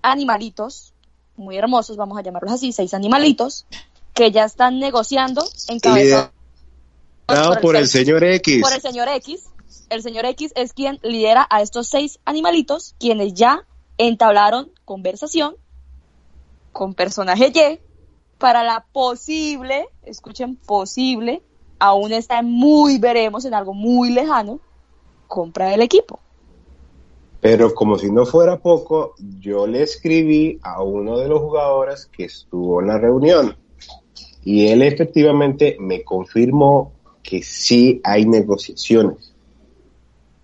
animalitos muy hermosos, vamos a llamarlos así, seis animalitos, que ya están negociando en cabeza Liderado por el señor X. por el señor X. El señor X es quien lidera a estos seis animalitos, quienes ya entablaron conversación con personaje Y para la posible, escuchen, posible, aún está muy, veremos, en algo muy lejano, compra del equipo. Pero como si no fuera poco, yo le escribí a uno de los jugadores que estuvo en la reunión y él efectivamente me confirmó que sí hay negociaciones,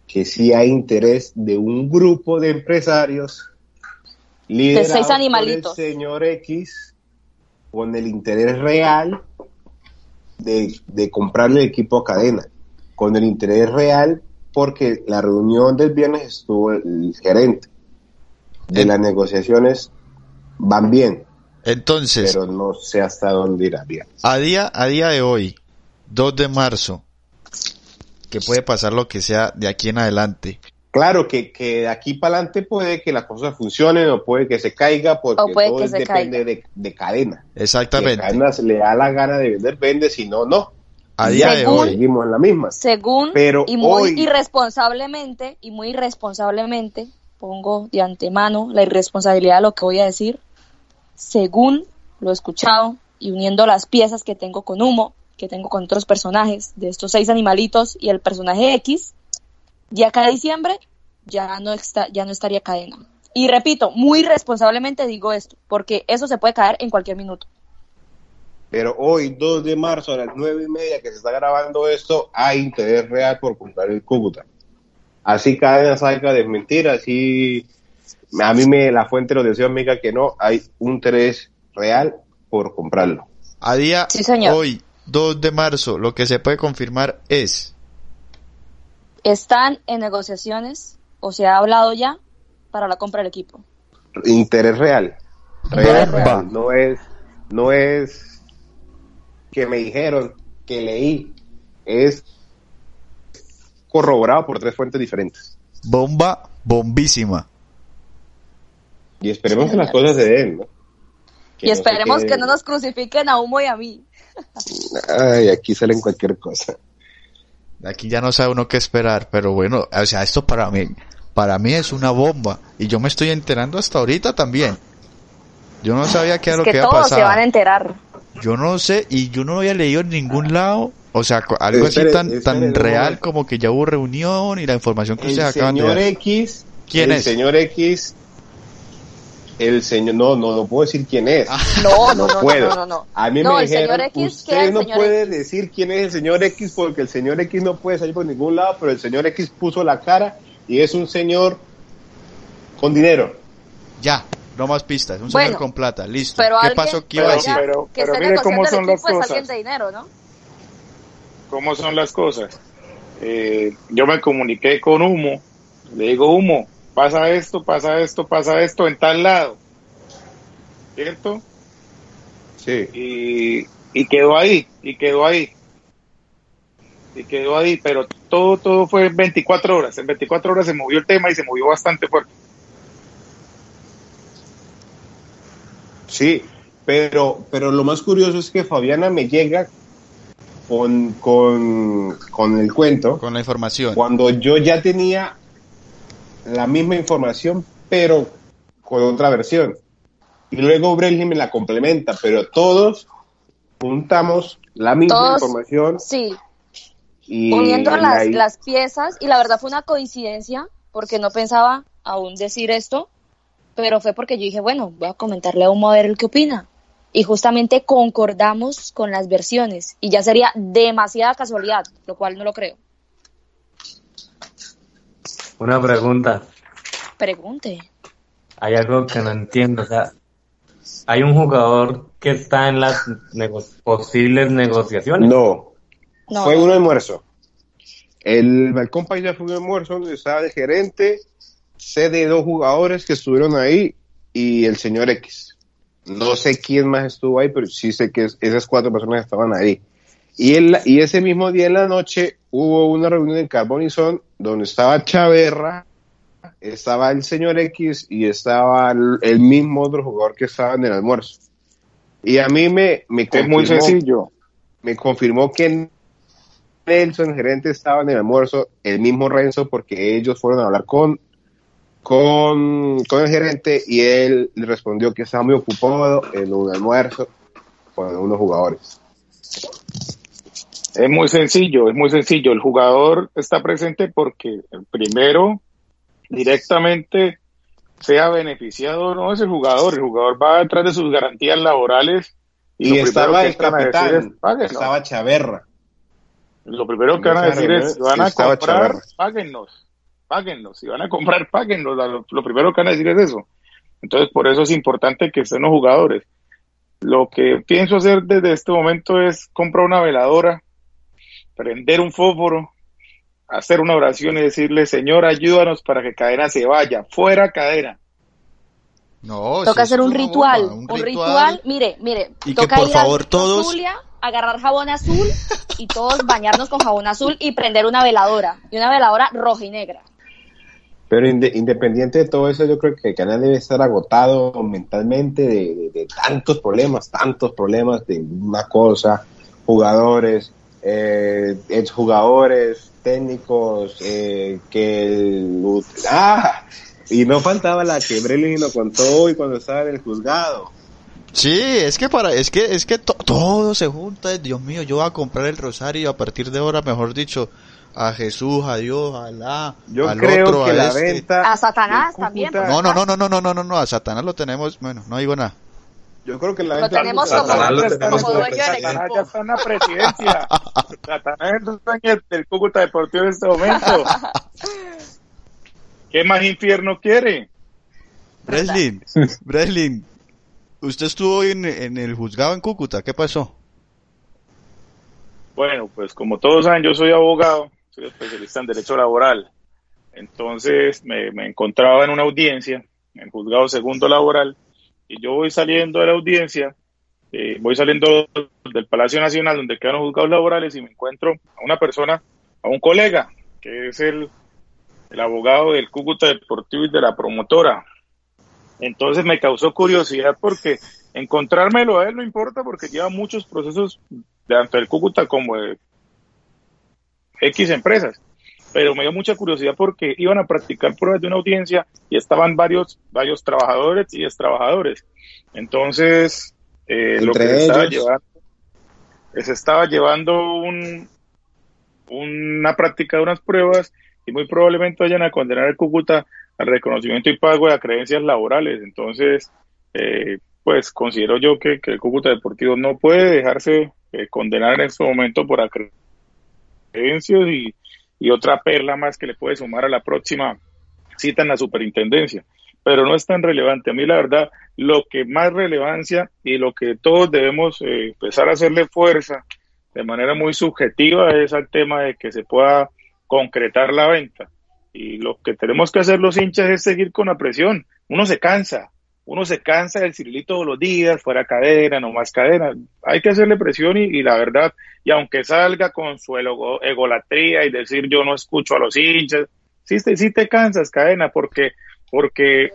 que sí hay interés de un grupo de empresarios liderados seis por el animalitos. señor X con el interés real de, de comprarle el equipo a cadena, con el interés real porque la reunión del viernes estuvo el gerente de las negociaciones van bien, Entonces, pero no sé hasta dónde irá bien. a día, a día de hoy, 2 de marzo, que puede pasar lo que sea de aquí en adelante. Claro que, que de aquí para adelante puede que las cosas funcionen o puede que se caiga porque O puede todo que es- se depende caiga. de, de cadena. Si Exactamente. cadena se le da la gana de vender, vende, si no, no. A día ya de Según- hoy. seguimos en la misma. Según Pero y muy hoy- irresponsablemente, y muy irresponsablemente, pongo de antemano la irresponsabilidad de lo que voy a decir, según lo he escuchado y uniendo las piezas que tengo con Humo, que tengo con otros personajes de estos seis animalitos y el personaje X, ya cada diciembre ya no, está, ya no estaría cadena. Y repito, muy responsablemente digo esto, porque eso se puede caer en cualquier minuto. Pero hoy, 2 de marzo, a las 9 y media que se está grabando esto, hay interés real por comprar el Cúcuta. Así cadena salga a desmentir, así a mí me la fuente lo decía amiga que no, hay un interés real por comprarlo. A día Sí, señor. hoy, 2 de marzo, lo que se puede confirmar es Están en negociaciones, o se ha hablado ya, para la compra del equipo. Interés real. Real. No es, no es que me dijeron, que leí, es corroborado por tres fuentes diferentes. bomba bombísima. Y esperemos Sí, que las cosas se den, ¿no? Que y no esperemos que no nos crucifiquen a Humo y a mí. Ay, aquí salen cualquier cosa. Aquí ya no sabe uno qué esperar, pero bueno, o sea, esto para mí, para mí es una bomba. Y yo me estoy enterando hasta ahorita también. Yo no sabía qué era Es lo que que había todos se van a pasado. enterar. Yo no sé, y yo no había leído en ningún lado, o sea, algo Espere, así tan, espere, tan real como que ya hubo reunión y la información que El ustedes acaban de señor dar. X. ¿Quién el es? señor X. El señor, no, no, no puedo decir quién es. No, no, no, puedo. no, no, no. A mí No, me el señor dijeron, X, ¿qué usted es el no señor puede X? decir quién es el señor X porque el señor X no puede salir por ningún lado, pero el señor X puso la cara y es un señor con dinero. Ya, no más pistas, un Bueno, señor con plata, listo. Pero ¿Qué alguien, pasó? ¿Qué iba a decir? pero- pero mire cómo son las cosas. de dinero, ¿no? cómo son las cosas. Eh, yo me comuniqué con Humo, le digo, Humo, pasa esto, pasa esto, pasa esto en tal lado. ¿Cierto? Sí. Y, y quedó ahí, y quedó ahí. Y quedó ahí, pero todo, todo fue en 24 horas. En 24 horas se movió el tema y se movió bastante fuerte. Sí, pero, pero lo más curioso es que Fabiana me llega con, con, con el cuento Con la información. cuando yo ya tenía la misma información, pero con otra versión. Y luego Brelli me la complementa, pero todos juntamos la misma Todos, información Sí, y uniendo las, las piezas, y la verdad fue una coincidencia, porque no pensaba aún decir esto, pero fue porque yo dije, bueno, voy a comentarle a Humo a ver el qué opina. Y justamente concordamos con las versiones, y ya sería demasiada casualidad, lo cual no lo creo. Una pregunta. Pregunte. Hay algo que no entiendo. O sea, hay un jugador que está en las nego- posibles negociaciones. No, No, fue un almuerzo. El Balcón Paisa fue un almuerzo donde estaba el gerente, sé de dos jugadores que estuvieron ahí y el señor X. no sé quién más estuvo ahí, pero sí sé que es- esas cuatro personas estaban ahí. Y, el, y ese mismo día en la noche hubo una reunión en Carbonizón donde estaba Chaverra, estaba el señor X y estaba el, el mismo otro jugador que estaba en el almuerzo. Y a mí me, me Es muy confirmó- sencillo. me confirmó que Nelson, el gerente, estaba en el almuerzo, el mismo Renzo, porque ellos fueron a hablar con, con, con el gerente y él le respondió que estaba muy ocupado en un almuerzo con unos jugadores. Es muy sencillo, es muy sencillo. El jugador está presente porque el primero directamente sea beneficiado o no es el jugador. El jugador va detrás de sus garantías laborales y, Y, estaba el capitán, es, "Páguenos". estaba Chaverra. Lo primero que van a decir es, van a comprar, Chavarra. páguennos, páguennos. Si van a comprar, páguennos. Lo, lo primero que van a decir es eso. Entonces, por eso es importante que estén los jugadores. Lo que pienso hacer desde este momento es comprar una veladora, prender un fósforo, hacer una oración y decirle, Señor, ayúdanos para que Cadena se vaya, fuera Cadena. No, Toca hacer un ritual, bomba, un, ritual. Mire, mire, Y que toca por ir favor a todos- Zulia, agarrar jabón azul y todos bañarnos con jabón azul y prender una veladora, y una veladora roja y negra. Pero inde- independiente de todo eso, yo creo que el canal debe estar agotado mentalmente de, de- de tantos problemas, tantos problemas de una cosa, jugadores, eh, exjugadores, técnicos, eh, que el... ¡Ah! Y no faltaba la que Brelin lo contó hoy cuando estaba en el juzgado. Sí, es que para, es que, es que to- todo se junta, Dios mío, yo voy a comprar el rosario a partir de ahora, mejor dicho, a Jesús, a Dios, a Alá, Yo al creo otro, que a la este. venta... A Satanás también. No, no, no, no, no, no, no, no, no, a Satanás lo tenemos, bueno, no digo nada. Yo creo que la Lo venta... tenemos como- lo tenemos como. Satanás ya está en la presidencia. Satanás es el dueño del Cúcuta Deportivo en este momento. ¿Qué más infierno quiere? Breslin, Breslin, usted estuvo hoy en, en el juzgado en Cúcuta, ¿qué pasó? Bueno, pues como todos saben, yo soy abogado, soy especialista en derecho laboral. Entonces me, me encontraba en una audiencia, en el juzgado segundo laboral, y yo voy saliendo de la audiencia, eh, voy saliendo del Palacio Nacional donde quedan los juzgados laborales y me encuentro a una persona, a un colega, que es el, el abogado del Cúcuta Deportivo y de la promotora. Entonces me causó curiosidad porque encontrármelo a él no importa porque lleva muchos procesos tanto del Cúcuta como de X empresas. Pero me dio mucha curiosidad porque iban a practicar pruebas de una audiencia y estaban varios, varios trabajadores y extrabajadores. Entonces, eh, lo que se estaba llevando, se estaba llevando un, una práctica de unas pruebas y muy probablemente vayan a condenar al Cúcuta al reconocimiento y pago de creencias laborales. Entonces, eh, pues considero yo que, que el Cúcuta Deportivo no puede dejarse eh, condenar en este momento por creencias y, y otra perla más que le puede sumar a la próxima cita en la superintendencia. Pero no es tan relevante. A mí, la verdad, lo que más relevancia y lo que todos debemos eh, empezar a hacerle fuerza de manera muy subjetiva es al tema de que se pueda concretar la venta. Y lo que tenemos que hacer los hinchas es seguir con la presión. Uno se cansa, uno se cansa del cirilito todos los días, fuera cadena, no más cadena. Hay que hacerle presión y, la verdad, y aunque salga con su ego- egolatría y decir yo no escucho a los hinchas, sí te, sí te cansas, cadena, porque, porque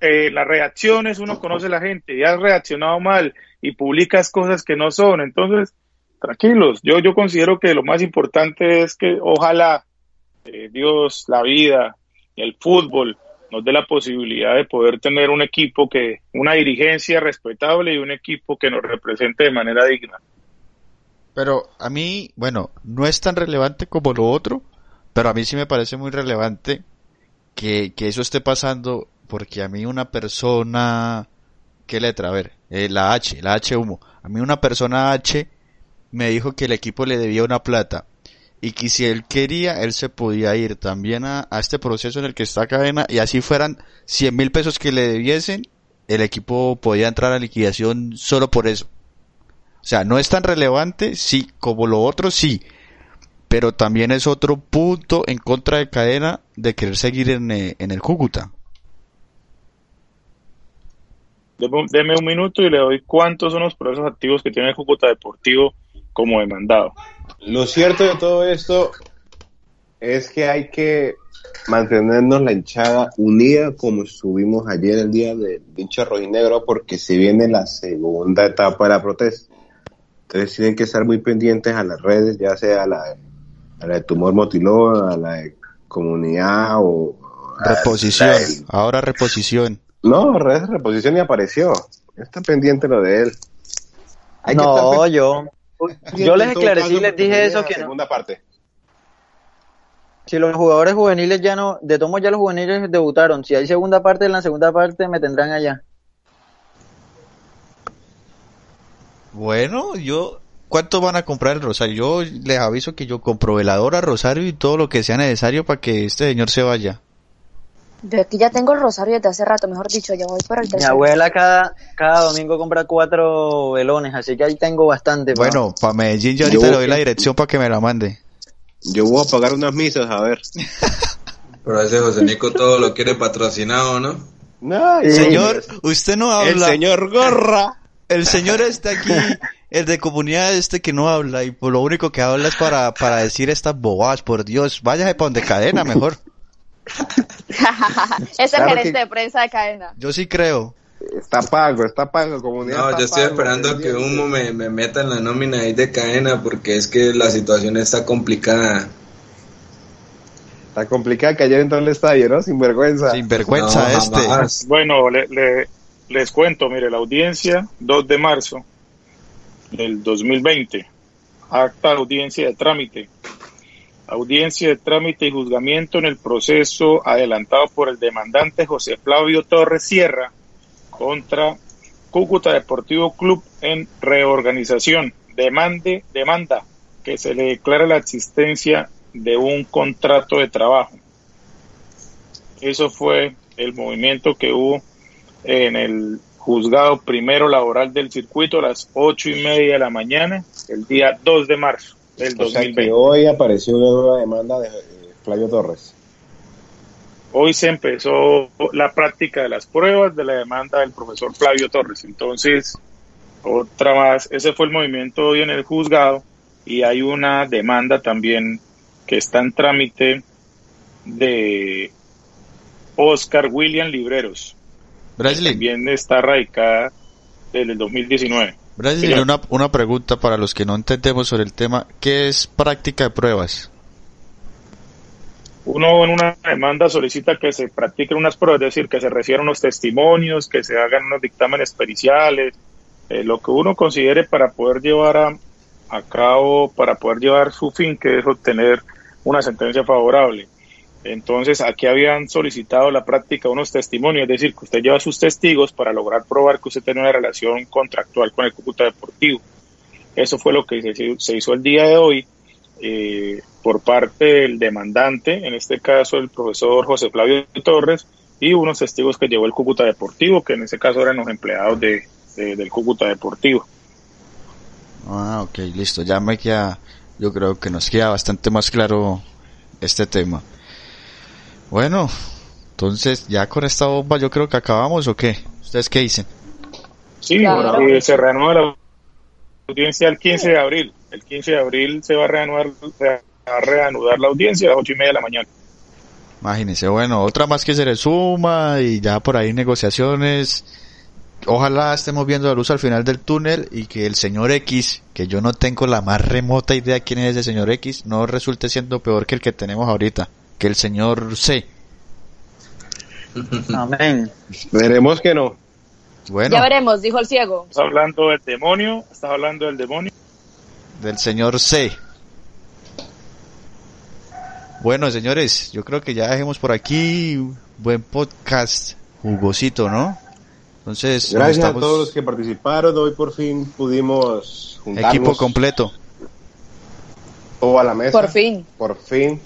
eh, las reacciones uno conoce la gente y has reaccionado mal y publicas cosas que no son. Entonces, tranquilos, yo, yo considero que lo más importante es que ojalá eh, Dios, la vida, el fútbol nos dé la posibilidad de poder tener un equipo que, una dirigencia respetable y un equipo que nos represente de manera digna. Pero a mí, bueno, no es tan relevante como lo otro, pero a mí sí me parece muy relevante que, que eso esté pasando, porque a mí una persona, ¿qué letra? A ver, eh, la H, la H humo. A mí una persona H me dijo que el equipo le debía una plata y que si él quería, él se podía ir también a, a este proceso en el que está cadena y así fueran 100 mil pesos que le debiesen, el equipo podía entrar a liquidación solo por eso. O sea, no es tan relevante, sí, como lo otro, sí. Pero también es otro punto en contra de cadena de querer seguir en, eh, en el Cúcuta. Deme, un minuto y le doy cuántos son los procesos activos que tiene el Cúcuta Deportivo como demandado. Lo cierto de todo esto es que hay que mantenernos la hinchada unida como estuvimos ayer el día del hincha rojinegro porque se viene la segunda etapa de la protesta. Entonces tienen que estar muy pendientes a las redes, ya sea a la, a la de Tumor Motiló, a la de Comunidad o... Reposición, ahora reposición. No, redes de reposición y apareció. Está pendiente lo de él. Hay que estar No, yo, yo les esclarecí, les dije eso que no. segunda parte. Si los jugadores juveniles ya no, de todos modos ya los juveniles debutaron. Si hay segunda parte, en la segunda parte me tendrán allá. Bueno, yo... ¿Cuánto van a comprar el Rosario? Yo les aviso que yo compro veladora, Rosario y todo lo que sea necesario para que este señor se vaya. Yo aquí ya tengo el rosario desde hace rato, mejor dicho, ya voy por el Mi tercero. abuela cada, cada domingo compra cuatro velones, así que ahí tengo bastante. pa. Bueno, para Medellín yo Yo ahorita le doy la dirección para que me la mande. Yo voy a pagar unas misas, a ver. Pero ese José Nico todo lo quiere patrocinado, ¿no? No, Sí. Señor, usted no el habla. señor Gorra. El señor está aquí, el de comunidad este que no habla y por lo único que habla es para, para decir estas bobadas, por Dios, váyase para donde cadena mejor. es el Claro gerente que- de prensa de cadena. Yo sí creo. Está pago, está pago, comunidad. No, está yo estoy pago, esperando que. Humo me, me meta en la nómina ahí de cadena porque es que la situación está complicada. Está complicado que ayer entró al estadio, ¿no? Sin vergüenza. Sin vergüenza No, este. jamás. Bueno, le- le- les cuento, mire, la audiencia 2 de marzo del 2020, acta de audiencia de trámite, audiencia de trámite y juzgamiento en el proceso adelantado por el demandante José Flavio Torres Sierra contra Cúcuta Deportivo Club en reorganización. Demande, demanda que se le declara la existencia de un contrato de trabajo. Eso fue el movimiento que hubo en el juzgado primero laboral del circuito a las ocho y media de la mañana, el día 2 de marzo del O sea 2020. que hoy apareció una nueva demanda de Flavio Torres. Hoy se empezó la práctica de las pruebas de la demanda del profesor Flavio Torres. Entonces, otra más, ese fue el movimiento hoy en el juzgado y hay una demanda también que está en trámite de Oscar William Libreros. que También está radicada desde el 2019. Señor. una, una pregunta para los que no entendemos sobre el tema. ¿Qué es práctica de pruebas? Uno en una demanda solicita que se practiquen unas pruebas, es decir, que se recibieran unos testimonios, que se hagan unos dictámenes periciales, eh, lo que uno considere para poder llevar a, a cabo, para poder llevar su fin, que es obtener una sentencia favorable. Entonces, aquí habían solicitado la práctica unos testimonios, es decir, que usted lleva sus testigos para lograr probar que usted tiene una relación contractual con el Cúcuta Deportivo. Eso fue lo que se, se hizo el día de hoy eh, por parte del demandante, en este caso el profesor José Flavio Torres, y unos testigos que llevó el Cúcuta Deportivo, que en ese caso eran los empleados de, de- del Cúcuta Deportivo. Ah, ok, listo. Ya me queda, yo creo que nos queda bastante más claro este tema. Bueno, entonces ya con esta bomba yo creo que acabamos o qué? ¿Ustedes qué dicen? Sí, Claro. eh, se reanuda la audiencia el 15 de abril. El 15 de abril se va a reanudar, se va a reanudar la audiencia a las ocho y media de la mañana. Imagínense, bueno, otra más que se le suma y ya por ahí negociaciones. Ojalá estemos viendo la luz al final del túnel y que el señor X, que yo no tengo la más remota idea quién es ese señor X, no resulte siendo peor que el que tenemos ahorita, que el señor C. Amén. Veremos que no. Bueno, Ya veremos, dijo el ciego. Estás hablando del demonio, estás hablando del demonio. del señor C. Bueno, señores, yo creo que ya dejemos por aquí buen podcast jugosito, ¿no? Entonces, Gracias a todos los que participaron. Hoy por fin pudimos juntarnos equipo completo. todo a la mesa. Por fin. Por fin.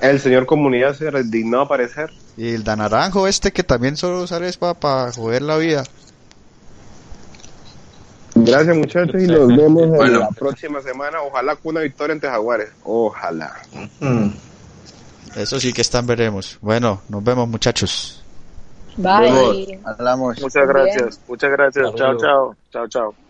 El señor comunidad se dignó a aparecer. Y el da naranjo este que también solo sale para joder la vida. Gracias muchachos y nos vemos en Bueno. la próxima semana. Ojalá con una victoria ante Jaguares. Ojalá. Mm. Eso sí que están veremos. Bueno, nos vemos muchachos. Bye. Hablamos. Muchas gracias, muchas gracias. Chao, chao. Chao, chao.